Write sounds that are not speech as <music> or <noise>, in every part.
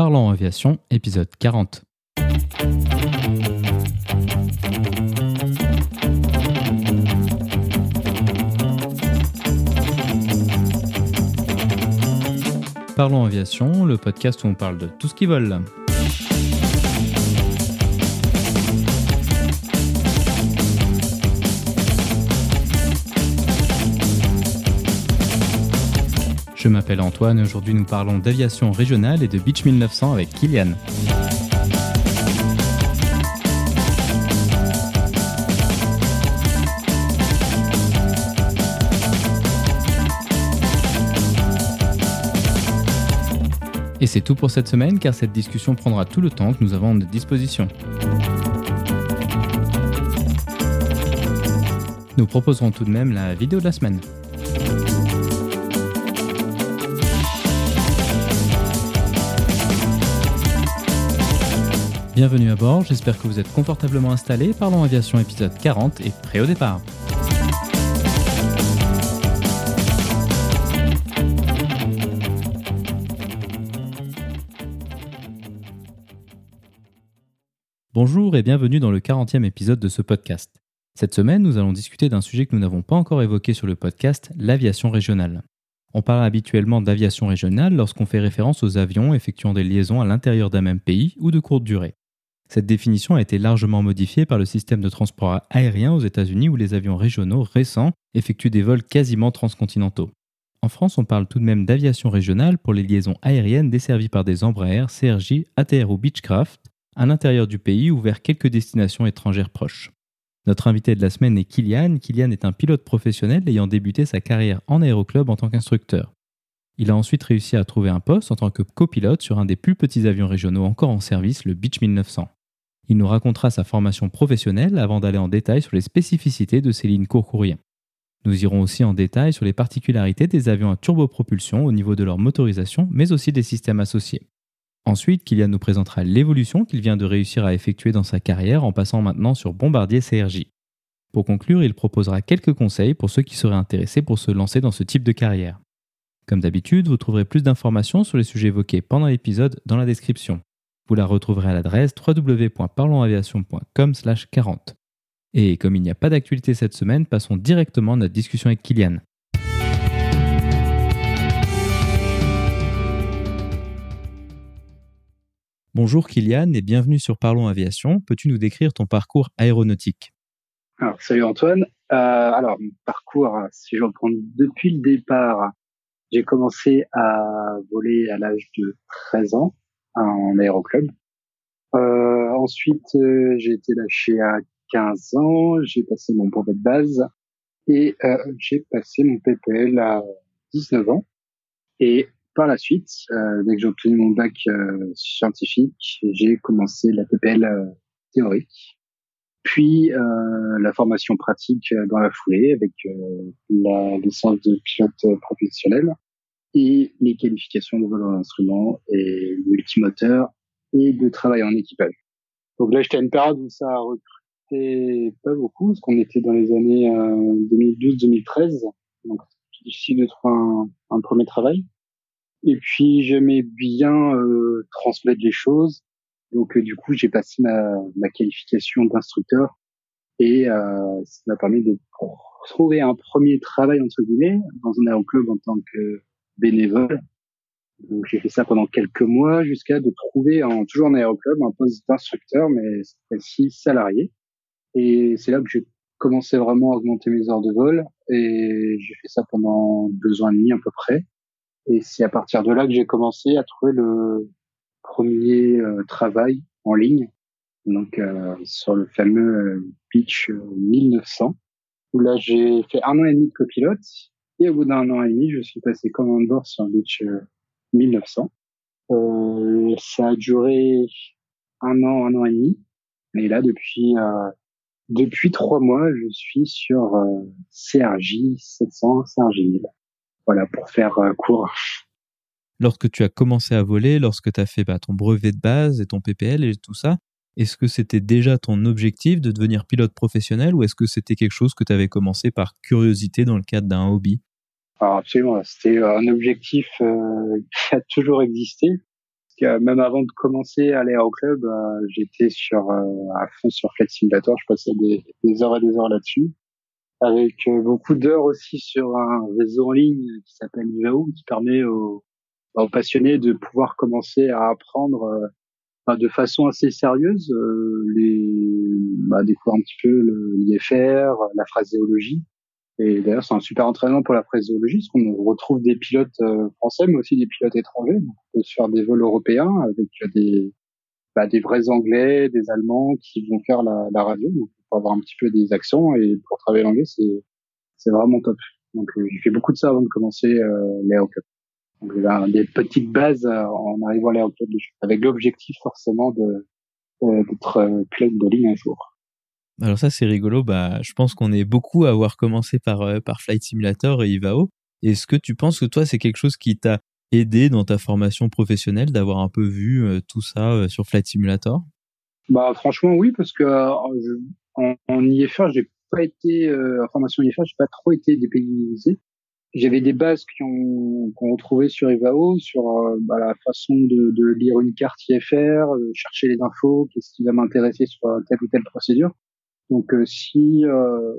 Parlons aviation, épisode 40. Parlons aviation, le podcast où on parle de tout ce qui vole. M'appelle Antoine aujourd'hui nous parlons d'aviation régionale et de Beach 1900 avec Kylian. Et c'est tout pour cette semaine car cette discussion prendra tout le temps que nous avons à notre disposition. Nous proposerons tout de même la vidéo de la semaine. Bienvenue à bord, j'espère que vous êtes confortablement installés. Parlons Aviation épisode 40 et prêt au départ. Bonjour et bienvenue dans le 40e épisode de ce podcast. Cette semaine, nous allons discuter d'un sujet que nous n'avons pas encore évoqué sur le podcast, l'aviation régionale. On parle habituellement d'aviation régionale lorsqu'on fait référence aux avions effectuant des liaisons à l'intérieur d'un même pays ou de courte durée. Cette définition a été largement modifiée par le système de transport aérien aux États-Unis où les avions régionaux récents effectuent des vols quasiment transcontinentaux. En France, on parle tout de même d'aviation régionale pour les liaisons aériennes desservies par des Embraer, CRJ, ATR ou Beechcraft à l'intérieur du pays ou vers quelques destinations étrangères proches. Notre invité de la semaine est Kylian. Kylian est un pilote professionnel ayant débuté sa carrière en aéroclub en tant qu'instructeur. Il a ensuite réussi à trouver un poste en tant que copilote sur un des plus petits avions régionaux encore en service, le Beech 1900. Il nous racontera sa formation professionnelle avant d'aller en détail sur les spécificités de ces lignes. Nous irons aussi en détail sur les particularités des avions à turbopropulsion au niveau de leur motorisation, mais aussi des systèmes associés. Ensuite, Kylian nous présentera l'évolution qu'il vient de réussir à effectuer dans sa carrière en passant maintenant sur Bombardier CRJ. Pour conclure, il proposera quelques conseils pour ceux qui seraient intéressés pour se lancer dans ce type de carrière. Comme d'habitude, vous trouverez plus d'informations sur les sujets évoqués pendant l'épisode dans la description. Vous la retrouverez à l'adresse www.parlonsaviation.com/40. Et comme il n'y a pas d'actualité cette semaine, passons directement à notre discussion avec Kylian. Bonjour Kylian et bienvenue sur Parlons Aviation. Peux-tu nous décrire ton parcours aéronautique? Alors, Salut Antoine. Euh, alors, mon parcours, si je reprends depuis le départ, j'ai commencé à voler à l'âge de 13 ans en aéroclub. Euh, ensuite, euh, j'ai été lâché à 15 ans, j'ai passé mon brevet de base et euh, j'ai passé mon PPL à 19 ans. Et par la suite, euh, dès que j'ai obtenu mon bac euh, scientifique, j'ai commencé la PPL théorique, puis la formation pratique dans la foulée avec la licence de pilote professionnel et les qualifications de vol d'instrument et multimoteur et de travail en équipage. Donc là, j'étais à une période où ça a recruté pas beaucoup, parce qu'on était dans les années 2012-2013, euh, donc difficile de trouver un, un, premier travail. Et puis j'aimais bien euh, transmettre les choses, donc euh, du coup j'ai passé ma, ma qualification d'instructeur et euh, ça m'a permis de trouver un premier travail entre guillemets dans un aéroclub en tant que bénévole. Donc j'ai fait ça pendant quelques mois jusqu'à de trouver en, toujours en aéroclub un poste d'instructeur, mais cette fois-ci salarié. Et c'est là que j'ai commencé vraiment à augmenter mes heures de vol et j'ai fait ça pendant deux ans et demi à peu près. Et c'est à partir de là que j'ai commencé à trouver le premier euh, travail en ligne, donc euh, sur le fameux euh, 1900, où là j'ai fait un an et demi de copilote et au bout d'un an et demi, je suis passé commandeur sur Beach 1900. Euh, ça a duré un an, un an et demi. Et là, depuis euh, depuis trois mois, je suis sur euh, CRJ 700, CRJ 1000. Voilà, pour faire euh, court. Lorsque tu as commencé à voler, lorsque tu as fait bah, ton brevet de base et ton PPL et tout ça, est-ce que c'était déjà ton objectif de devenir pilote professionnel ou est-ce que c'était quelque chose que tu avais commencé par curiosité dans le cadre d'un hobby? Alors absolument, c'était un objectif euh, qui a toujours existé. même avant de commencer à aller au club, euh, j'étais sur à fond sur Flight Simulator. Je passais des, heures et des heures là-dessus, avec beaucoup d'heures aussi sur un réseau en ligne qui s'appelle Ivao, qui permet aux, aux, passionnés de pouvoir commencer à apprendre de façon assez sérieuse les bah, découvrir un petit peu l'IFR, la phraséologie et d'ailleurs, c'est un super entraînement pour la phraséologie, parce qu'on retrouve des pilotes euh, français, mais aussi des pilotes étrangers. Donc, on peut se faire des vols européens avec des, bah, des vrais Anglais, des Allemands qui vont faire la, radio. Donc, pour avoir un petit peu des accents et pour travailler l'anglais, c'est c'est vraiment top. Donc, euh, j'ai fait beaucoup de ça avant de commencer euh, Cup. Donc, j'ai des petites bases euh, en arrivant à l'Aero Cup, avec l'objectif forcément de d'être pilote de ligne un jour. Alors ça c'est rigolo, bah je pense qu'on est beaucoup à avoir commencé par euh, par Flight Simulator et Ivao. Est-ce que tu penses que toi c'est quelque chose qui t'a aidé dans ta formation professionnelle d'avoir un peu vu euh, tout ça euh, sur Flight Simulator? Bah franchement oui parce que en, en, IFR j'ai pas été en formation IFR j'ai pas trop été dépaysagisé. J'avais des bases qu'on qu retrouvait sur Ivao, sur bah, la façon de, de, lire une carte IFR, chercher les infos, qu'est-ce qui va m'intéresser sur telle ou telle procédure. Donc euh, si euh,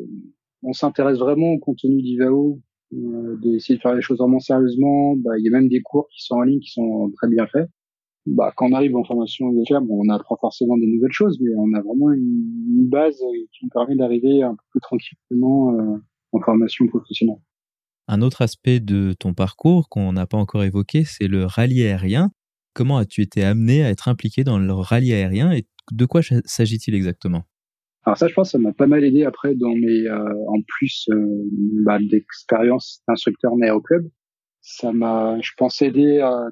on s'intéresse vraiment au contenu d'Ivao, euh, d'essayer de faire les choses vraiment sérieusement, bah, il y a même des cours qui sont en ligne qui sont très bien faits. Bah, quand on arrive en formation on apprend forcément des nouvelles choses, mais on a vraiment une, base qui nous permet d'arriver un peu plus tranquillement en formation professionnelle. Un autre aspect de ton parcours qu'on n'a pas encore évoqué, c'est le rallye aérien. Comment as-tu été amené à être impliqué dans le rallye aérien et de quoi s'agit-il exactement? Alors ça, je pense, ça m'a pas mal aidé après dans mes, euh, en plus euh, bah, d'expérience d'instructeur club. Ça m'a, je pense, aidé à,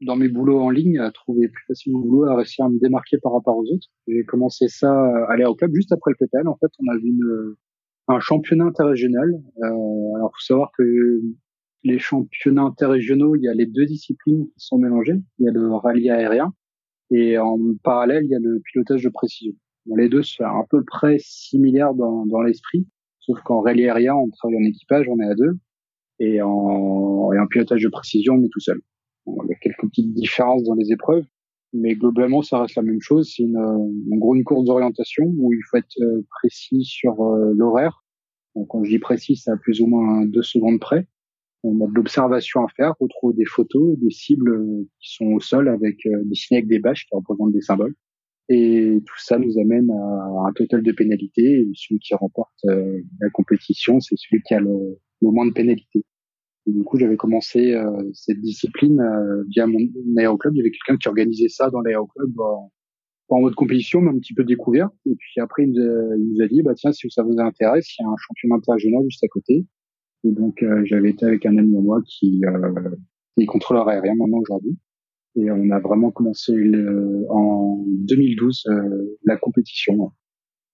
dans mes boulots en ligne à trouver plus facilement de boulot, à réussir à me démarquer par rapport aux autres. J'ai commencé ça à club juste après le PTL. En fait, on a vu un championnat interrégional. Euh, alors, faut savoir que les championnats interrégionaux, il y a les deux disciplines qui sont mélangées. Il y a le rallye aérien et en parallèle, il y a le pilotage de précision les deux à peu près similaires dans, l'esprit, sauf qu'en rallye aérien, on travaille en équipage, on est à deux, et en, et en pilotage de précision, on est tout seul. il y a quelques petites différences dans les épreuves, mais globalement, ça reste la même chose. C'est une, en gros une course d'orientation où il faut être euh, précis sur euh, l'horaire. Donc, quand je dis précis, c'est à plus ou moins deux secondes près. On a de l'observation à faire, retrouver des photos, des cibles euh, qui sont au sol avec des signes avec des bâches qui représentent des symboles. Et tout ça nous amène à un total de pénalités. Et celui qui remporte euh, la compétition, c'est celui qui a le, moins de pénalités. Et du coup, j'avais commencé euh, cette discipline euh, via mon aéroclub. Il y avait quelqu'un qui organisait ça dans l'aéroclub en, en mode compétition, mais un petit peu découvert. Et puis après, il nous a, dit, bah tiens, si ça vous intéresse, il y a un championnat interrégional juste à côté. Et donc, j'avais été avec un ami à moi qui, est contrôleur aérien maintenant aujourd'hui. Et on a vraiment commencé le, en 2012 euh, la compétition.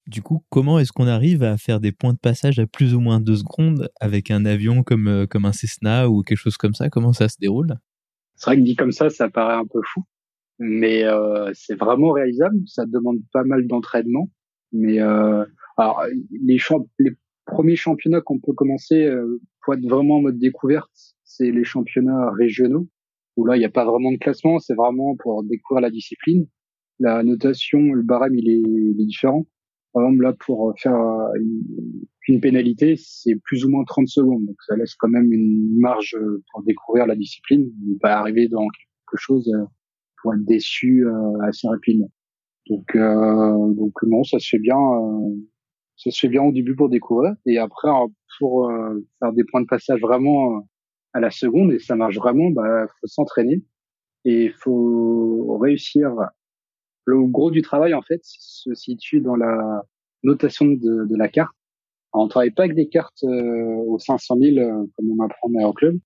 Du coup, comment est-ce qu'on arrive à faire des points de passage à plus ou moins deux secondes avec un avion comme, euh, comme un Cessna ou quelque chose comme ça? Comment ça se déroule? C'est vrai que dit comme ça, ça paraît un peu fou. Mais euh, c'est vraiment réalisable. Ça demande pas mal d'entraînement. Mais euh, alors, les, les premiers championnats qu'on peut commencer euh, pour être vraiment en mode découverte, c'est les championnats régionaux où là, il n'y a pas vraiment de classement, c'est vraiment pour découvrir la discipline. La notation, le barème, il est, il est différent. Par exemple, là, pour faire une, une pénalité, c'est plus ou moins 30 secondes. Donc, ça laisse quand même une marge pour découvrir la discipline, ne pas arriver dans quelque chose euh, pour être déçu euh, assez rapidement. Donc, euh, donc non, ça se fait bien. Euh, ça se fait bien au début pour découvrir, et après pour faire des points de passage vraiment à la seconde et ça marche vraiment, bah, faut s'entraîner et faut réussir. Le gros du travail, en fait, se situe dans la notation de, de la carte. Alors, on travaille pas avec des cartes euh, aux 500 000 euh, comme on apprend au club.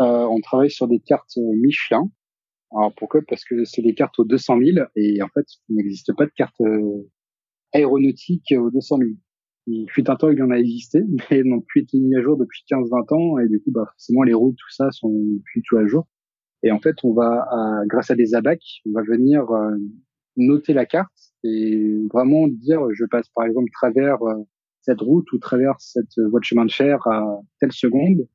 Euh, on travaille sur des cartes euh, Michelin. Alors pourquoi? Parce que c'est des cartes aux 200 000 et en fait, il n'existe pas de carte aéronautique aux 200 000 il fut un temps, il en a existé, <laughs> mais n'ont plus été mis à jour depuis 15-20 ans, et du coup, bah, forcément, les routes, tout ça, sont plus tout à jour. Et en fait, on va, grâce à des abacs, on va venir euh, noter la carte et vraiment dire, je passe par exemple travers euh, cette route ou travers cette voie de chemin de fer à telle seconde.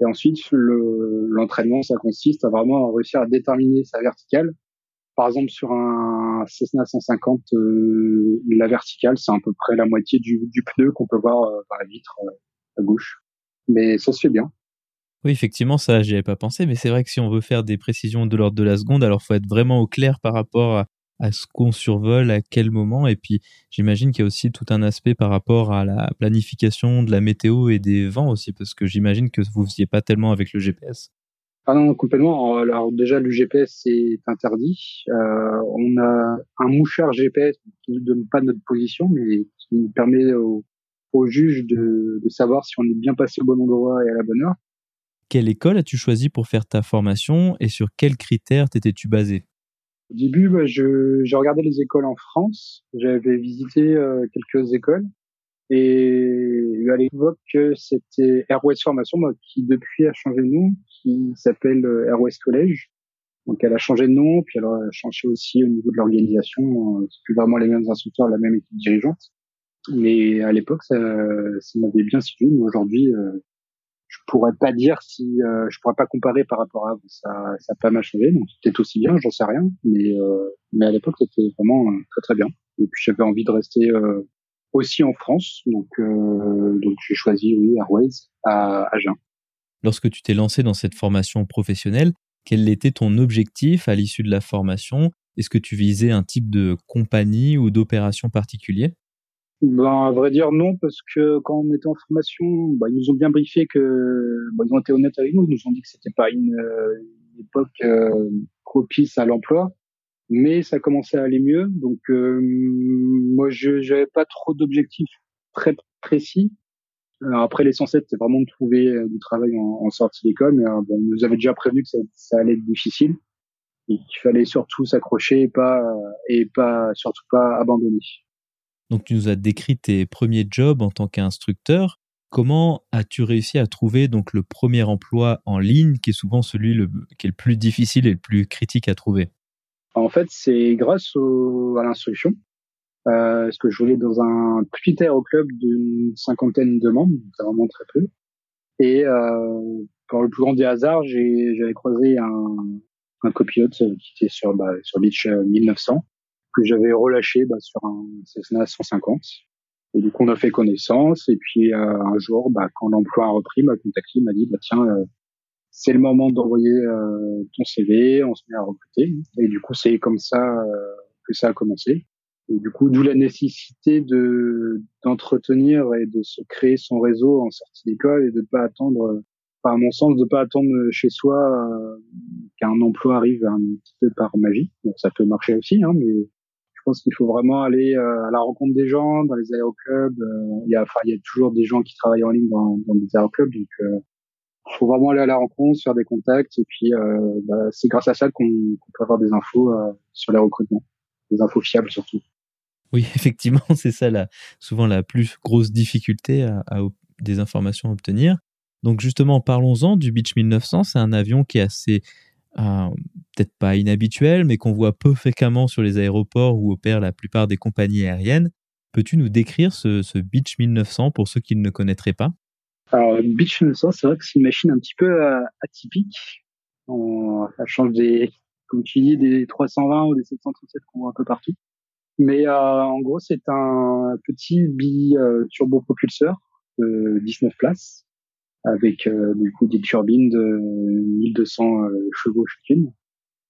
Et ensuite, l'entraînement, ça consiste à vraiment réussir à déterminer sa verticale par exemple, sur un Cessna 150, la verticale, c'est à peu près la moitié du, pneu qu'on peut voir dans la vitre à gauche. Mais ça se fait bien. Oui, effectivement, ça, j'y avais pas pensé, mais c'est vrai que si on veut faire des précisions de l'ordre de la seconde, alors faut être vraiment au clair par rapport à, à ce qu'on survole, à quel moment. Et puis, j'imagine qu'il y a aussi tout un aspect par rapport à la planification de la météo et des vents aussi, parce que j'imagine que vous faisiez pas tellement avec le GPS. Ah non, complètement. Alors déjà, le GPS c'est interdit. Euh, on a un moucheur GPS qui ne donne pas notre position, mais qui permet au, au juge de, de, savoir si on est bien passé au bon endroit et à la bonne heure. Quelle école as-tu choisi pour faire ta formation et sur quels critères t'étais-tu basé? Au début, bah, je, j'ai regardé les écoles en France. J'avais visité euh, quelques écoles. Et à l'époque, c'était Airways Formation, qui depuis a changé de nom, qui s'appelle euh, Airways College. Donc elle a changé de nom, puis elle a changé aussi au niveau de l'organisation. Euh, c'est plus vraiment les mêmes instructeurs, la même équipe dirigeante. Mais à l'époque, ça, ça m'avait bien situé. Mais aujourd'hui, je pourrais pas dire si euh, je pourrais pas comparer par rapport à ça ça a pas mal changé donc c'était aussi bien j'en sais rien mais euh, mais à l'époque c'était vraiment euh, très très bien et puis j'avais envie de rester euh, aussi en France donc euh, donc j'ai choisi oui Airways à Agen lorsque tu t'es lancé dans cette formation professionnelle quel était ton objectif à l'issue de la formation? Est-ce que tu visais un type de compagnie ou d'opération particulier? Ben, à vrai dire, non, parce que quand on était en formation, bah, ils nous ont bien briefé que, bah, ils ont été honnêtes avec nous, ils nous ont dit que c'était pas une, euh, une époque euh, propice à l'emploi, mais ça commençait à aller mieux. Donc, euh, moi, je n'avais pas trop d'objectifs très précis. Alors après, l'essentiel, c'était vraiment de trouver du travail en, sortie d'école, mais bon, on nous avait déjà prévenu que ça, allait être difficile et qu'il fallait surtout s'accrocher et pas, et pas, surtout pas abandonner. Donc tu nous as décrit tes premiers jobs en tant qu'instructeur. Comment as-tu réussi à trouver donc le premier emploi en ligne, qui est souvent celui qui est le plus difficile et le plus critique à trouver? En fait, c'est grâce au, à l'instruction. Euh, parce que je voulais dans un petit aéroclub d'une cinquantaine de membres, c'est vraiment très peu. Et euh, par le plus grand des hasards, j'avais croisé un, un copilote qui était sur, bah, sur Beach 1900 que j'avais relâché bah, sur un Cessna 150. Et du coup, on a fait connaissance. Et puis euh, un jour, bah, quand l'emploi a repris, m'a contacté, m'a dit bah tiens, euh, c'est le moment d'envoyer euh, ton CV, on se met à recruter. Et du coup, c'est comme ça que ça a commencé. Et du coup, d'où la nécessité de d'entretenir et de se créer son réseau en sortie d'école et de pas attendre, à mon sens, de pas attendre chez soi qu'un emploi arrive un petit peu par magie. Donc ça peut marcher aussi, hein, mais je pense qu'il faut vraiment aller euh, à la rencontre des gens dans les aéroclubs. Euh, il y a, enfin, il y a toujours des gens qui travaillent en ligne dans, dans des aéroclubs, donc il euh, faut vraiment aller à la rencontre, faire des contacts, et puis bah, c'est grâce à ça qu'on peut avoir des infos sur les recrutements, des infos fiables surtout. Oui, <laughs> effectivement, <laughs> c'est ça la, souvent la plus grosse difficulté à, à, des informations à obtenir. Donc justement, parlons-en du Beach 1900. C'est un avion qui est assez euh, peut-être pas inhabituel, mais qu'on voit peu fréquemment sur les aéroports où opèrent la plupart des compagnies aériennes. Peux-tu nous décrire ce, ce Beach 1900 pour ceux qui ne le connaîtraient pas? Alors, Beach 1900, c'est vrai que c'est une machine un petit peu euh, atypique. On, ça change des, comme tu dis, des 320 ou des 737 qu'on voit un peu partout. Mais euh, en gros, c'est un petit bi euh, de 19 places avec euh, du coup des turbines de 1200 euh, chevaux chacune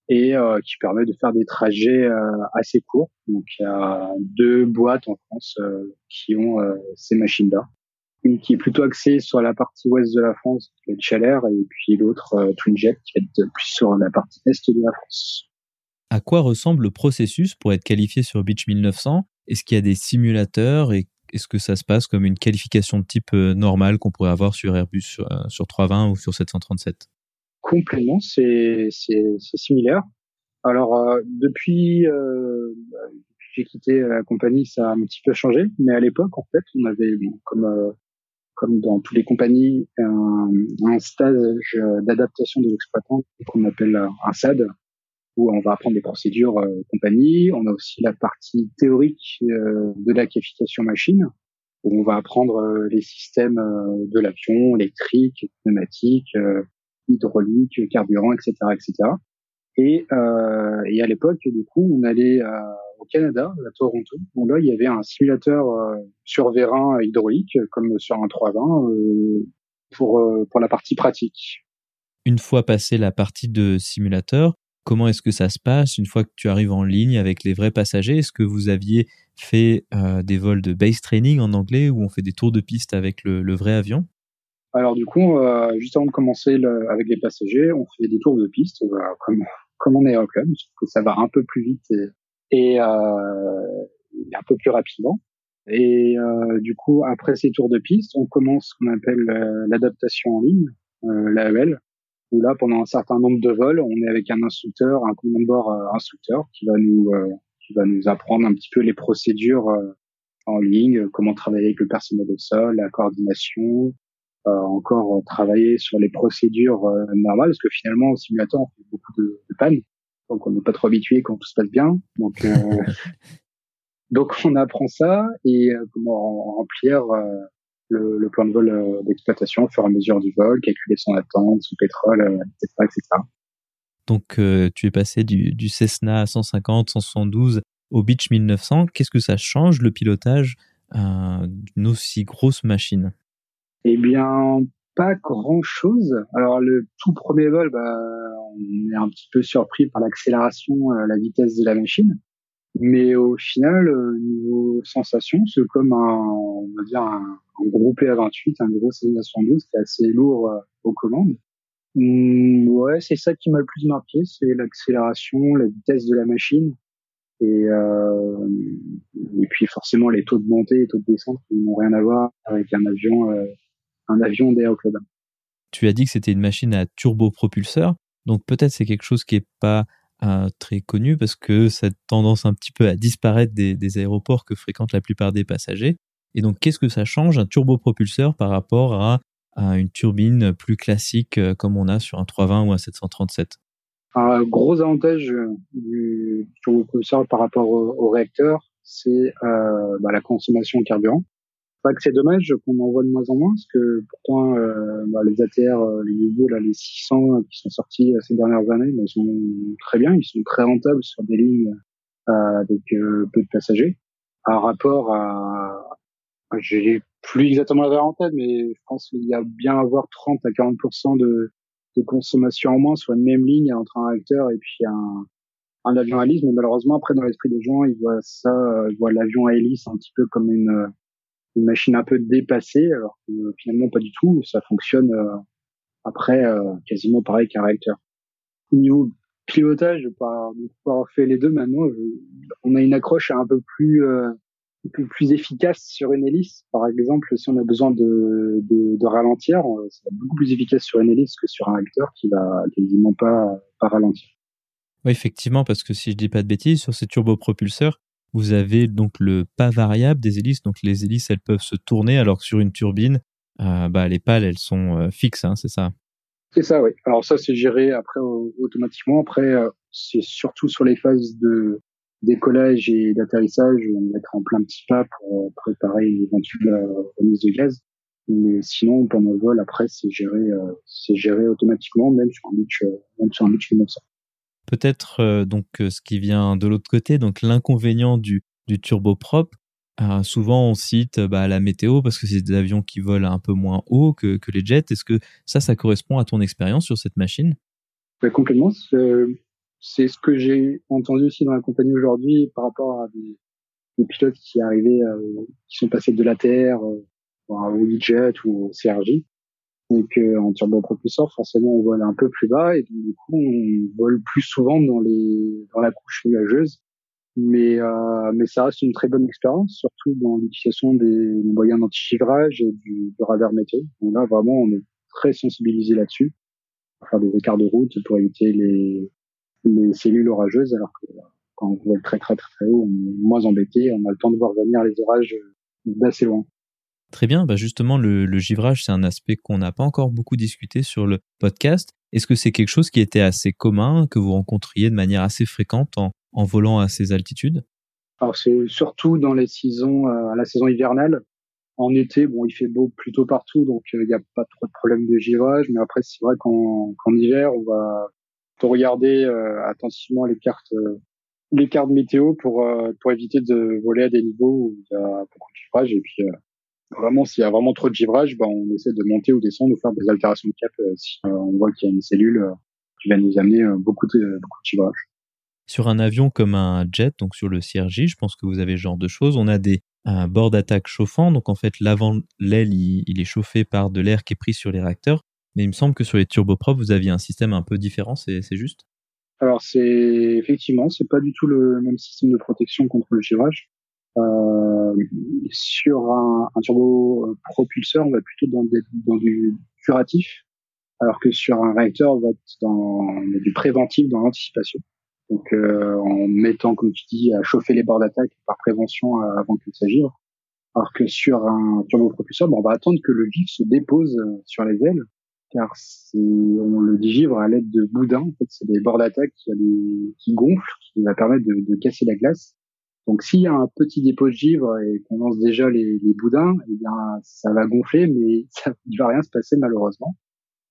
et qui permet de faire des trajets assez courts. Donc il y a deux boîtes en France qui ont ces machines-là. Une qui est plutôt axée sur la partie ouest de la France, qui est Chalère, et puis l'autre Twinjet qui est plus sur la partie est de la France. À quoi ressemble le processus pour être qualifié sur Beach 1900 Est-ce qu'il y a des simulateurs et est-ce que ça se passe comme une qualification de type euh, normale qu'on pourrait avoir sur Airbus sur, euh, sur 320 ou sur 737 Complètement, c'est similaire. Alors euh, depuis, euh, j'ai quitté la compagnie, ça a un petit peu changé, mais à l'époque en fait, on avait comme euh, comme dans toutes les compagnies un, stage d'adaptation de l'exploitant qu'on appelle un SAD, où on va apprendre des procédures euh, compagnie. On a aussi la partie théorique euh, de la qualification machine, où on va apprendre euh, les systèmes euh, de l'avion, électrique, pneumatique, hydraulique, carburant, etc., etc. Et, euh, et à l'époque, du coup, on allait au Canada, à Toronto, où là, il y avait un simulateur sur vérin hydraulique, comme sur un 320, pour, pour la partie pratique. Une fois passé la partie de simulateur, comment est-ce que ça se passe une fois que tu arrives en ligne avec les vrais passagers? Est-ce que vous aviez fait des vols de base training en anglais où on fait des tours de piste avec le vrai avion? Alors du coup, euh, juste avant de commencer le, avec les passagers, on fait des tours de piste, euh, comme, comme on est au club, que ça va un peu plus vite et, et, euh, un peu plus rapidement. Et euh, du coup, après ces tours de piste, on commence ce qu'on appelle euh, l'adaptation en ligne, l'AEL, où là, pendant un certain nombre de vols, on est avec un instructeur, un command bord instructeur, qui va nous qui va nous apprendre un petit peu les procédures en ligne, comment travailler avec le personnel au sol, la coordination, euh, encore travailler sur les procédures euh, normales, parce que finalement au simulateur on fait beaucoup de, de pannes, donc on n'est pas trop habitué quand tout se passe bien. Donc euh, <laughs> donc on apprend ça et comment remplir le, plan de vol d'exploitation au fur et à mesure du vol, calculer son attente, son pétrole, etc., etc. Donc tu es passé du, du Cessna 150, 172 au Beach 1900. Qu'est-ce que ça change le pilotage d'une aussi grosse machine? Eh bien, pas grand-chose. Alors le tout premier vol, bah, on est un petit peu surpris par l'accélération, euh, la vitesse de la machine. Mais au final, euh, niveau sensation, c'est comme un, on va dire un, gros PA28, un gros C912 qui est assez lourd euh, aux commandes. Mmh, ouais, c'est ça qui m'a le plus marqué, c'est l'accélération, la vitesse de la machine. Et, euh, et puis forcément les taux de montée et taux de descente qui n'ont rien à voir avec un avion un avion club. Tu as dit que c'était une machine à turbopropulseur, donc peut-être c'est quelque chose qui est pas euh, très connu parce que ça a tendance un petit peu à disparaître des, aéroports que fréquentent la plupart des passagers. Et donc, qu'est-ce que ça change un turbopropulseur par rapport à, une turbine plus classique euh, comme on a sur un 320 ou un 737 Un gros avantage euh, du turbopropulseur par rapport au, réacteur, c'est bah, la consommation de carburant que c'est dommage qu'on en voit de moins en moins, parce que pourtant euh, bah, les ATR, euh, les nouveaux, là, les 600 qui sont sortis euh, ces dernières années, bah, ils sont très bien, ils sont très rentables sur des lignes avec peu de passagers. Par rapport à, j'ai plus exactement la valeur en tête, mais je pense qu'il y a bien avoir 30 à 40% de, de consommation en moins sur une même ligne entre un réacteur et puis un, un avion à hélice. Mais malheureusement, après, dans l'esprit des gens, ils voient ça, ils voient l'avion à hélice un petit peu comme une une machine un peu dépassée, alors que finalement pas du tout. Ça fonctionne euh, après euh, quasiment pareil qu'un réacteur. Au niveau pilotage, par avoir fait les deux maintenant, on a une accroche un peu plus euh, peu plus efficace sur une hélice. Par exemple, si on a besoin de, de, de ralentir, c'est beaucoup plus efficace sur une hélice que sur un réacteur qui va quasiment pas, pas ralentir. Oui, effectivement, parce que si je dis pas de bêtises, sur ces turbopropulseurs, vous avez donc le pas variable des hélices. Donc les hélices, elles peuvent se tourner alors que sur une turbine, euh, bah, les pales, elles sont euh, fixes, hein, c'est ça? C'est ça, oui. Alors ça, c'est géré après automatiquement. Après, euh, c'est surtout sur les phases de décollage et d'atterrissage où on va être en plein petit pas pour préparer une éventuelle remise de gaz. Mais sinon, pendant le vol, après, c'est géré, c'est géré automatiquement, même sur un Beach, même sur un Beach 1900. Peut-être euh, donc euh, ce qui vient de l'autre côté, donc l'inconvénient du, turboprop. Euh, souvent, on cite bah, la météo parce que c'est des avions qui volent un peu moins haut que, les jets. Est-ce que ça, ça correspond à ton expérience sur cette machine? Complètement. C'est ce que j'ai entendu aussi dans la compagnie aujourd'hui par rapport à des, pilotes qui arrivaient, qui sont passés de l'ATR euh, au jet ou au CRJ. Donc euh, en turbopropulseur, forcément, on vole un peu plus bas et du coup, on vole plus souvent dans les dans la couche nuageuse. Mais euh, mais ça reste une très bonne expérience, surtout dans l'utilisation des moyens d'anti-givrage et du, radar météo. Donc là, vraiment, on est très sensibilisé là-dessus, pour faire des écarts de route pour éviter les les cellules orageuses, alors que quand on vole très très très très haut, on est moins embêté, on a le temps de voir venir les orages d'assez loin. Très bien, bah justement, le, givrage, c'est un aspect qu'on n'a pas encore beaucoup discuté sur le podcast. Est-ce que c'est quelque chose qui était assez commun, que vous rencontriez de manière assez fréquente en, volant à ces altitudes? Alors c'est surtout dans les saisons, euh, la saison hivernale. En été, bon, il fait beau plutôt partout, donc euh, il n'y a pas trop de problème de givrage. Mais après, c'est vrai qu'en hiver, on va regarder attentivement les cartes les cartes météo pour pour éviter de voler à des niveaux où il y a beaucoup de givrage et puis vraiment s'il y a vraiment trop de givrage ben on essaie de monter ou descendre ou faire des altérations de cap si on voit qu'il y a une cellule qui va nous amener beaucoup de beaucoup de givrage sur un avion comme un jet, donc sur le CRJ, je pense que vous avez ce genre de choses. On a des un bord d'attaque chauffant, donc en fait l'avant l'aile il, est chauffé par de l'air qui est pris sur les réacteurs. Mais il me semble que sur les turboprops vous aviez un système un peu différent, c'est juste? Alors c'est effectivement c'est pas du tout le même système de protection contre le givrage. Euh, sur un, un turbopropulseur, on va plutôt dans, dans du curatif, alors que sur un réacteur, on va être dans du préventif, dans l'anticipation. Donc euh, en mettant, comme tu dis, à chauffer les bords d'attaque par prévention euh, avant qu'il s'agisse. Alors que sur un turbopropulseur, bon, on va attendre que le vif se dépose euh, sur les ailes, car on le digivre à l'aide de boudins. En fait, c'est des bords d'attaque qui, qui gonflent, qui va permettre de, de casser la glace. Donc s'il y a un petit dépôt de givre et qu'on lance déjà les, les boudins, eh bien ça va gonfler, mais <laughs> ça ne va rien se passer malheureusement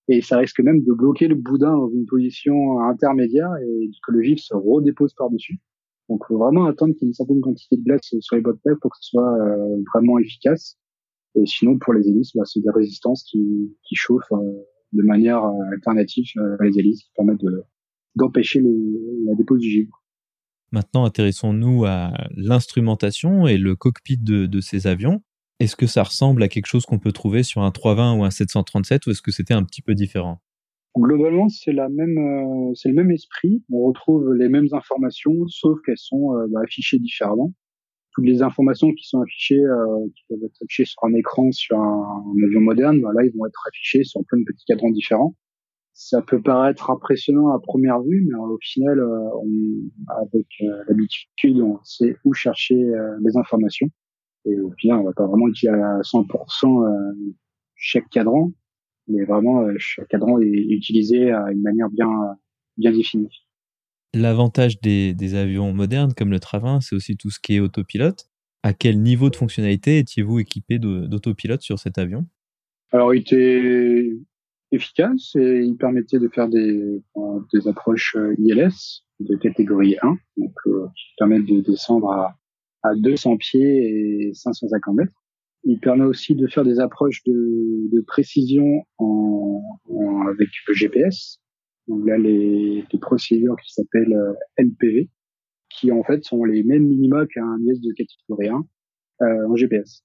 et ça risque même de bloquer le boudin dans une position intermédiaire et que le gif se redépose par-dessus. Donc, il faut vraiment attendre qu'il y ait une certaine quantité de glace sur les bottes pour que ce soit euh, vraiment efficace. Et sinon, pour les hélices, bah, c'est des résistances qui, qui chauffent euh, de manière euh, alternative les hélices qui permettent d'empêcher la dépose du givre. Maintenant, intéressons-nous à l'instrumentation et le cockpit de, ces avions. Est-ce que ça ressemble à quelque chose qu'on peut trouver sur un 320 ou un 737 ou est-ce que c'était un petit peu différent? Globalement, euh, c'est le même esprit. On retrouve les mêmes informations, sauf qu'elles sont euh, bah, affichées différemment. Toutes les informations qui sont affichées, euh, qui peuvent être affichées sur un écran sur un, avion moderne, bah, là, ils vont être affichés sur plein de petits cadrans différents. Ça peut paraître impressionnant à première vue, mais au final, on, avec l'habitude, on sait où chercher les informations. Et au final, on va pas vraiment utiliser à 100% euh, chaque cadran, mais vraiment euh, chaque cadran est utilisé à une manière bien bien définie. L'avantage des, des, avions modernes comme le Travin, c'est aussi tout ce qui est autopilote. À quel niveau de fonctionnalité étiez-vous équipé d'autopilote sur cet avion? Alors, il était efficace et il permettait de faire des, des approches euh, ILS de catégorie 1, donc qui permettent de descendre à à 200 pieds et 550 mètres. Il permet aussi de faire des approches de, de précision en, en, avec le GPS. Donc là, les, les procédures qui s'appellent euh, LPV, qui en fait sont les mêmes minima qu'un IS de catégorie 1 euh, en GPS.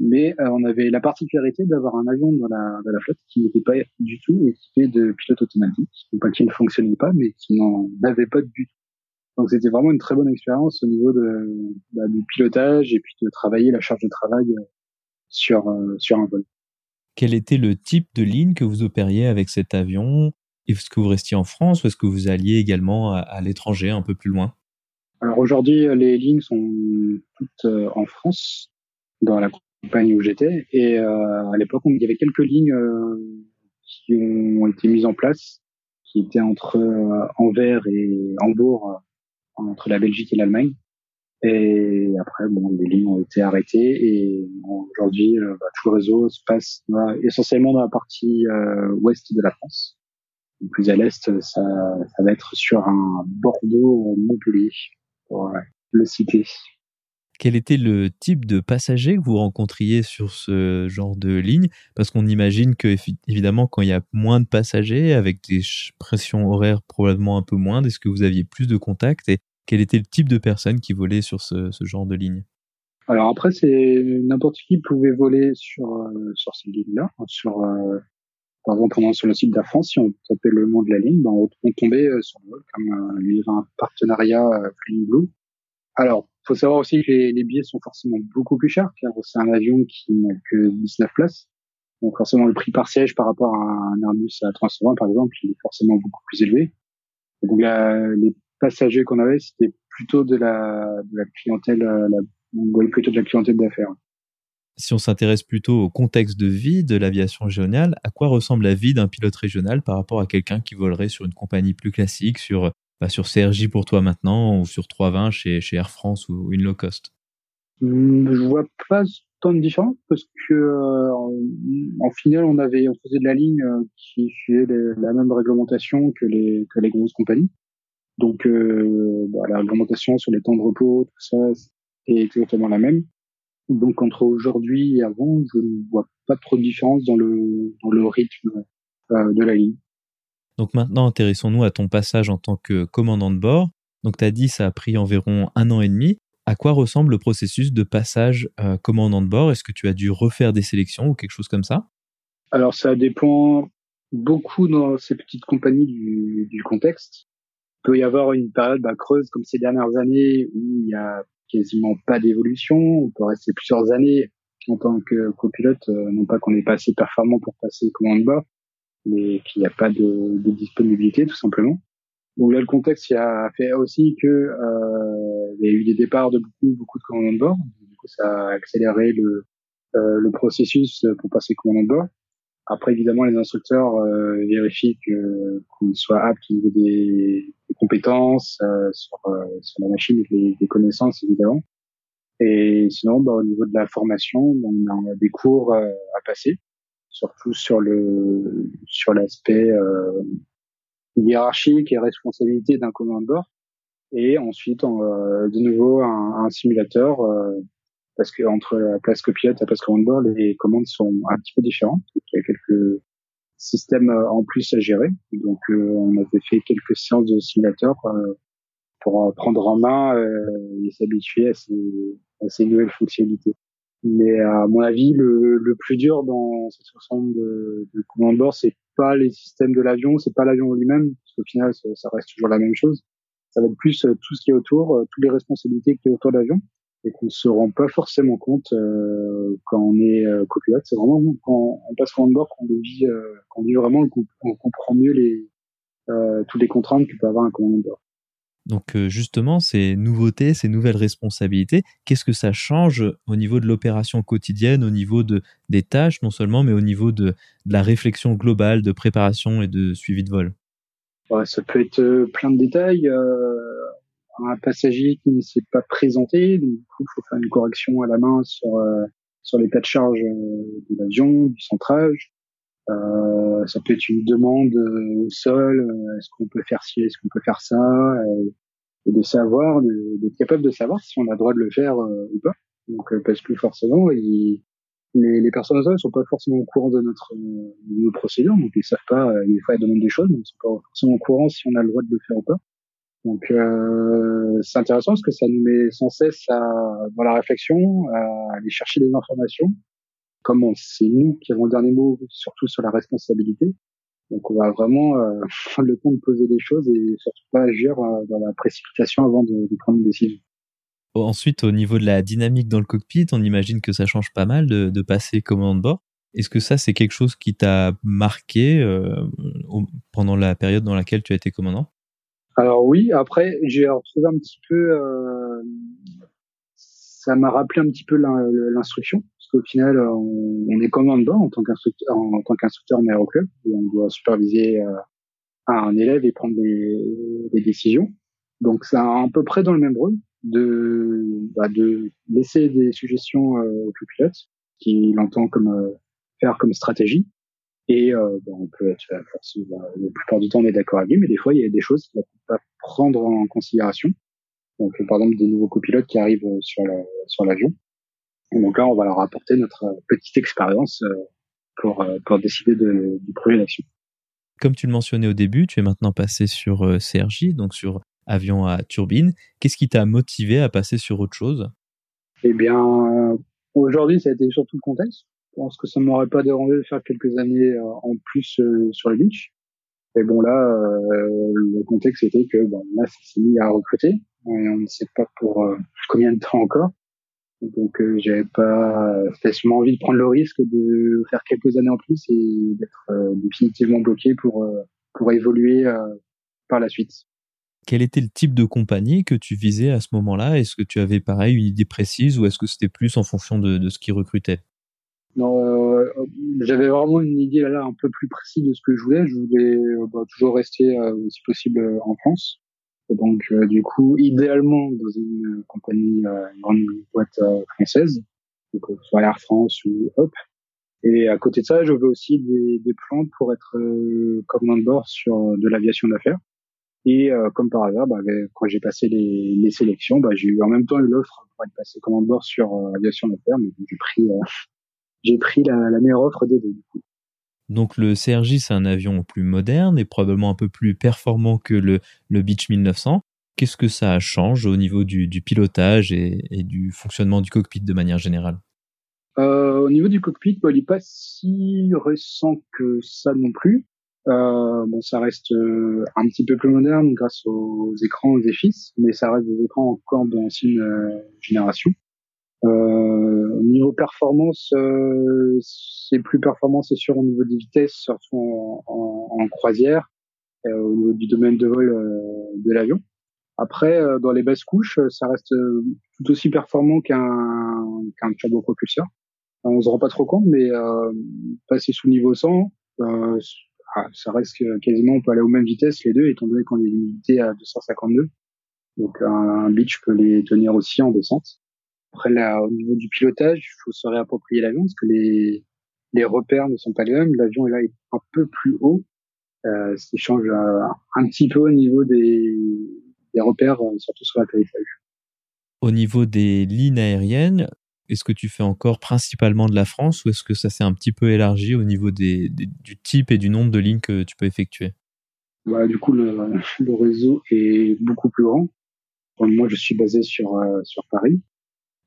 Mais euh, on avait la particularité d'avoir un avion dans la, dans la flotte qui n'était pas du tout équipé de pilote automatique, pas qui ne fonctionnait pas, mais qui n'en avait pas du tout. Donc c'était vraiment une très bonne expérience au niveau de, bah, du pilotage et puis de travailler la charge de travail euh, sur, euh, sur un vol. Quel était le type de ligne que vous opériez avec cet avion? Est-ce que vous restiez en France ou est-ce que vous alliez également à, l'étranger, un peu plus loin? Alors aujourd'hui, les lignes sont toutes euh, en France, dans la compagnie où j'étais. Et à l'époque, il y avait quelques lignes qui ont été mises en place, qui étaient entre Anvers et Hambourg entre la Belgique et l'Allemagne. Et après, bon, les lignes ont été arrêtées et aujourd'hui, euh, bah, tout le réseau se passe essentiellement dans la partie euh, ouest de la France. plus à l'est, ça, ça va être sur un Bordeaux-Montpellier, pour le citer. Quel était le type de passager que vous rencontriez sur ce genre de ligne? Parce qu'on imagine que, évidemment, quand il y a moins de passagers, avec des pressions horaires probablement un peu moindres, est-ce que vous aviez plus de contacts et quel était le type de personnes qui volaient sur ce, genre de ligne? Alors après, c'est n'importe qui pouvait voler sur euh, sur ces lignes-là. Sur euh, par exemple, pendant sur le site d'Air France, si on tapait le nom de la ligne, ben, on, tombait euh, sur le vol comme il y avait un partenariat Flying Blue. Alors, faut savoir aussi que les, billets sont forcément beaucoup plus chers, car c'est un avion qui n'a que 19 places. Donc forcément, le prix par siège par rapport à un Airbus A320, par exemple, il est forcément beaucoup plus élevé. Donc les passagers qu'on avait, c'était plutôt de la, clientèle, euh, plutôt de la clientèle d'affaires. Si on s'intéresse plutôt au contexte de vie de l'aviation régionale, à quoi ressemble la vie d'un pilote régional par rapport à quelqu'un qui volerait sur une compagnie plus classique, sur, bah, sur CRJ pour toi maintenant, ou sur 320 chez, chez Air France ou une low cost? Hmm, Je vois pas tant de différence parce que euh, en, finale on avait on faisait de la ligne euh, qui suivait la même réglementation que les que les grosses compagnies. Donc euh, bah, la réglementation sur les temps de repos, tout ça, est exactement la même. Donc entre aujourd'hui et avant, je ne vois pas trop de différence dans le dans le rythme de la ligne. Donc maintenant, intéressons-nous à ton passage en tant que commandant de bord. Donc tu as dit ça a pris environ un an et demi. À quoi ressemble le processus de passage euh, commandant de bord? Est-ce que tu as dû refaire des sélections ou quelque chose comme ça? Alors ça dépend beaucoup dans ces petites compagnies du, contexte. Il peut y avoir une période bah, creuse comme ces dernières années où il y a quasiment pas d'évolution. On peut rester plusieurs années en tant que copilote, euh, non pas qu'on n'est pas assez performant pour passer commandant de bord, mais qu'il n'y a pas de, de disponibilité tout simplement. Donc là, le contexte il a fait aussi que euh, il y a eu des départs de beaucoup, beaucoup de commandants de bord. Du coup, ça a accéléré le, euh, le processus pour passer commandant de bord. Après, évidemment, les instructeurs euh, vérifient que qu'on soit apte au niveau des, des compétences euh, sur, euh, sur la machine des, des, connaissances, évidemment. Et sinon, bah, au niveau de la formation, on a des cours euh, à passer, surtout sur le sur l'aspect hiérarchique et responsabilité d'un commandant de bord. Et ensuite, euh, de nouveau, un, un simulateur, euh, parce que entre la place copilote et la place commandant de bord, les commandes sont un petit peu différentes. Il y a quelques systèmes euh, en plus à gérer. Donc, on avait fait quelques séances de simulateur pour prendre en main et s'habituer à ces, à ces nouvelles fonctionnalités. Mais à mon avis, le, le plus dur dans cette façon de, de commande de bord, c'est pas les systèmes de l'avion, c'est pas l'avion lui-même, parce qu'au final, ça, ça, reste toujours la même chose. Ça va être plus euh, tout ce qui est autour, euh, toutes les responsabilités qui est autour de l'avion, et qu'on se rend pas forcément compte euh, quand on est copilote. C'est vraiment quand on passe commande de bord qu'on vit, qu'on vit vraiment, on comprend mieux les toutes les contraintes que peut avoir un commandant de bord. Donc euh, justement, ces nouveautés, ces nouvelles responsabilités, qu'est-ce que ça change au niveau de l'opération quotidienne, au niveau de, des tâches non seulement, mais au niveau de, la réflexion globale, de préparation et de suivi de vol? Ça peut être euh, plein de détails. Euh, un passager qui ne s'est pas présenté, donc il faut faire une correction à la main sur, sur l'état de charge de l'avion, du centrage. Euh, ça peut être une demande euh, au sol, euh, est-ce qu'on peut faire ci, est-ce qu'on peut faire ça, et, de savoir, d'être capable de savoir si on a le droit de le faire ou pas. Donc parce que forcément, les, les, personnes ne sont pas forcément au courant de notre de nos procédures, donc ils savent pas, des fois ils demandent des choses, mais ils sont pas forcément au courant si on a le droit de le faire ou pas. Donc euh, c'est intéressant parce que ça nous met sans cesse à, dans la réflexion, à aller chercher des informations, comme c'est nous qui avons le dernier mot, surtout sur la responsabilité. Donc on va vraiment euh, <laughs> prendre le temps de poser des choses et surtout pas agir euh, dans la précipitation avant de, prendre une décision. Ensuite, au niveau de la dynamique dans le cockpit, on imagine que ça change pas mal de, passer commandant de bord. Est-ce que ça, c'est quelque chose qui t'a marqué euh, pendant la période dans laquelle tu as été commandant? Alors oui, après, j'ai retrouvé un petit peu... ça m'a rappelé un petit peu l'instruction qu'au final, on, est commande bord en tant qu'instructeur, en, tant qu'instructeur en aéroclub, et on doit superviser euh, un élève et prendre des, des décisions. Donc c'est à peu près dans le même rôle de, bah, de laisser des suggestions euh, au pilote qui l'entend comme euh, faire comme stratégie. Et euh, bah, on peut être bah, la plupart du temps on est d'accord avec lui, mais des fois il y a des choses qu'il ne pas prendre en considération. Donc par exemple des nouveaux copilotes qui arrivent sur la, sur l'avion donc là, on va leur apporter notre euh, petite expérience euh, pour, euh, pour décider de, du projet d'action. Comme tu le mentionnais au début, tu es maintenant passé sur CRJ, donc sur avion à turbine. Qu'est-ce qui t'a motivé à passer sur autre chose? Eh bien, aujourd'hui, ça a été surtout le contexte. Je pense que ça m'aurait pas dérangé de faire quelques années en plus sur le beach. Et bon, là, le contexte était que bon, là, c'est mis à recruter. Et on ne sait pas pour combien de temps encore. Donc euh, j'avais pas spécialement envie de prendre le risque de faire quelques années en plus et d'être euh, définitivement bloqué pour euh, pour évoluer euh, par la suite. Quel était le type de compagnie que tu visais à ce moment-là? Est-ce que tu avais pareil une idée précise ou est-ce que c'était plus en fonction de, de ce qui recrutait Non, j'avais vraiment une idée là, un peu plus précise de ce que je voulais. Je voulais bah, toujours rester si possible en France donc, euh, du coup, idéalement dans une compagnie, euh, une grande boîte euh, française. donc soit Air France ou Hop. Et à côté de ça, je veux aussi des, des plans pour être euh, command bord sur de l'aviation d'affaires. Et euh, comme par hasard, bah, quand j'ai passé les, les sélections, bah, j'ai eu en même temps eu l'offre pour être passé command bord sur euh, aviation d'affaires, mais j'ai pris euh, j'ai pris la, la, meilleure offre des deux. Du coup. Donc le CRJ, c'est un avion plus moderne et probablement un peu plus performant que le, le Beech 1900. Qu'est-ce que ça change au niveau du, pilotage et, du fonctionnement du cockpit de manière générale? Euh, Au niveau du cockpit, bah, il n'est pas si récent que ça non plus. Euh, bon, ça reste euh, un petit peu plus moderne grâce aux écrans aux EFIS, mais ça reste des écrans encore d'ancienne génération. Euh, au niveau performance, euh, c'est plus performant, c'est sûr, au niveau des vitesses, surtout en, en, croisière, euh, au niveau du domaine de vol de l'avion. Après, dans les basses couches, ça reste tout aussi performant qu'un qu'un turbopropulseur. On se rend pas trop compte, mais passer sous niveau 100, ah, ça reste quasiment, on peut aller aux mêmes vitesses les deux, étant donné qu'on est limité à 252. Donc un, beach peut les tenir aussi en descente. Après, là, au niveau du pilotage, il faut se réapproprier l'avion parce que les, les repères ne sont pas les mêmes. L'avion est là est un peu plus haut, euh, ce qui change euh, un petit peu au niveau des, des repères, euh, surtout sur l'atterrissage. Au niveau des lignes aériennes, est-ce que tu fais encore principalement de la France ou est-ce que ça s'est un petit peu élargi au niveau des, des, du type et du nombre de lignes que tu peux effectuer? Bah, Du coup, le, le, réseau est beaucoup plus grand. Moi, je suis basé sur, sur Paris.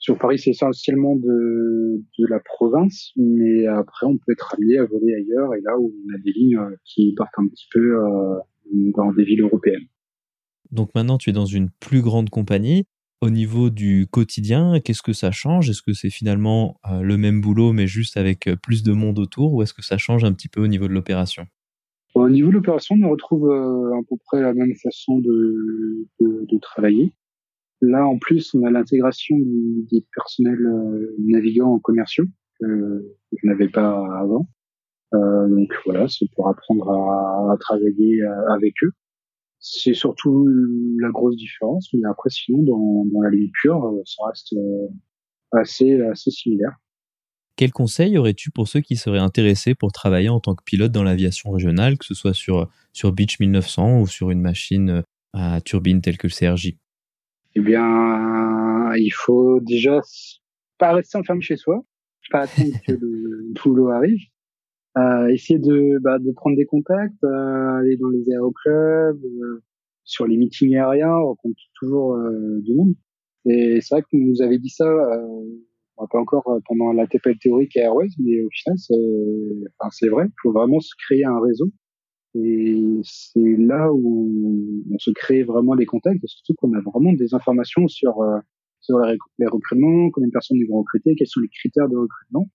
Sur Paris, c'est essentiellement de, de la province, mais après, on peut être amené à voler ailleurs et là où on a des lignes euh, qui partent un petit peu euh, dans des villes européennes. Donc maintenant, tu es dans une plus grande compagnie. Au niveau du quotidien, qu'est-ce que ça change? Est-ce que c'est finalement euh, le même boulot mais juste avec plus de monde autour ou est-ce que ça change un petit peu au niveau de l'opération? Au niveau de l'opération, on retrouve à peu près la même façon de, de, de travailler. Là, en plus, on a l'intégration des personnels euh, navigants commerciaux que je n'avais pas avant. Euh, donc voilà, c'est pour apprendre à, à travailler avec eux c'est surtout la grosse différence. Mais après, sinon, dans, dans la ligne pure, euh, ça reste euh, assez, assez similaire. Quel conseil aurais-tu pour ceux qui seraient intéressés pour travailler en tant que pilote dans l'aviation régionale, que ce soit sur, sur Beach 1900 ou sur une machine euh, à turbine telle que le CRJ Eh bien, il faut déjà pas rester enfermé chez soi, pas attendre que le <laughs> boulot arrive, euh, essayer de, bah, de prendre des contacts, euh, aller dans les aéroclubs, euh, sur les meetings aériens, on rencontre toujours euh, du monde. Et c'est vrai que nous avait dit ça, pas encore pendant la TPL théorique à Airways, mais au final, c'est enfin, vrai, il faut vraiment se créer un réseau. Et c'est là où on se crée vraiment les contacts, et surtout qu'on a vraiment des informations sur, sur les recrutements, combien de personnes ils vont recruter, quels sont les critères de recrutement.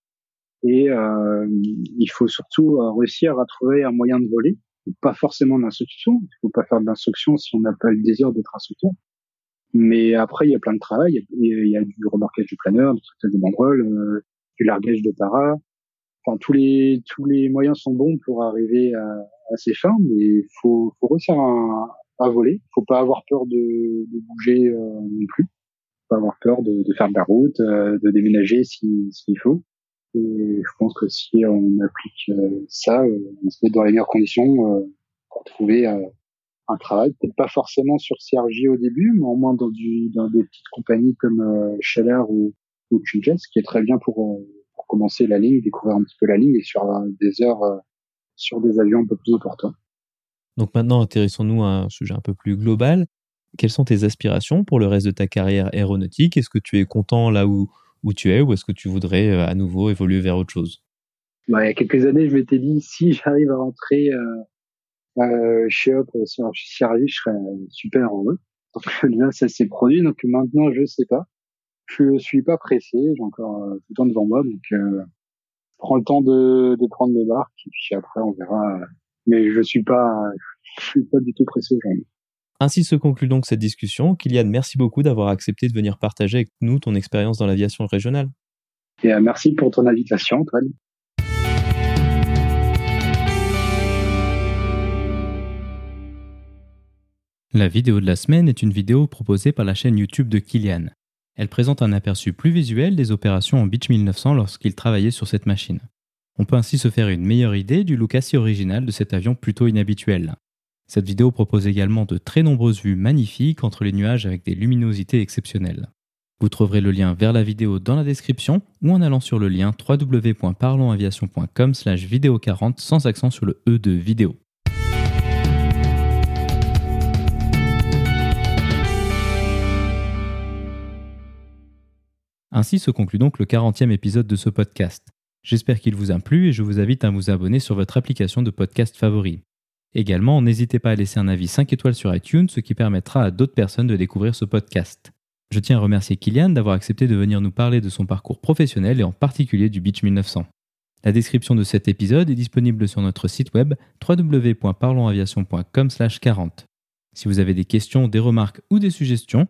Et euh, il faut surtout euh, réussir à trouver un moyen de voler, pas forcément d'instruction. Il faut pas faire de l'instruction si on n'a pas le désir d'être instructeur. Mais après, il y a plein de travail. Il y a, du remorquage du planeur, du traitement de banderoles, euh, du largage de para. Enfin, tous les tous les moyens sont bons pour arriver à, à ces fins, mais faut, faut réussir à, à voler. Faut pas avoir peur de, de bouger euh, non plus. Faut pas avoir peur de, de faire de la route, euh, de déménager s'il si, s'il faut. Et je pense que si on applique euh, ça, euh, on se met dans les meilleures conditions euh, pour trouver un travail. Peut-être pas forcément sur CRJ au début, mais au moins dans, du, dans des petites compagnies comme Scheller ou, ou ce qui est très bien pour commencer la ligne, découvrir un petit peu la ligne et sur des heures sur des avions un peu plus importants. Donc maintenant, intéressons-nous à un sujet un peu plus global. Quelles sont tes aspirations pour le reste de ta carrière aéronautique? Est-ce que tu es content là où où tu es ou est-ce que tu voudrais euh, à nouveau évoluer vers autre chose? Bah, Il y a quelques années, je m'étais dit si <laughs> j'arrive à rentrer euh, euh, chez Hop sur je serais super heureux. Donc <laughs> là, ça s'est produit. Donc maintenant, je sais pas. Je suis pas pressé. J'ai encore euh, tout le temps devant moi. Donc euh, je prends le temps de, de prendre mes marques et puis après, on verra. Mais je suis pas, je suis pas du tout pressé aujourd'hui. Ainsi se conclut donc cette discussion. Kylian, merci beaucoup d'avoir accepté de venir partager avec nous ton expérience dans l'aviation régionale. Et euh, merci pour ton invitation, Antoine. La vidéo de la semaine est une vidéo proposée par la chaîne YouTube de Kylian. Elle présente un aperçu plus visuel des opérations en Beech 1900 lorsqu'il travaillait sur cette machine. On peut ainsi se faire une meilleure idée du look assez original de cet avion plutôt inhabituel. Cette vidéo propose également de très nombreuses vues magnifiques entre les nuages avec des luminosités exceptionnelles. Vous trouverez le lien vers la vidéo dans la description ou en allant sur le lien www.parlonsaviation.com slash vidéo 40 sans accent sur le E de vidéo. Ainsi se conclut donc le 40e épisode de ce podcast. J'espère qu'il vous a plu et je vous invite à vous abonner sur votre application de podcast favori. Également, n'hésitez pas à laisser un avis 5 étoiles sur iTunes, ce qui permettra à d'autres personnes de découvrir ce podcast. Je tiens à remercier Kylian d'avoir accepté de venir nous parler de son parcours professionnel et en particulier du Beach 1900. La description de cet épisode est disponible sur notre site web www.parlonsaviation.com/40. Si vous avez des questions, des remarques ou des suggestions,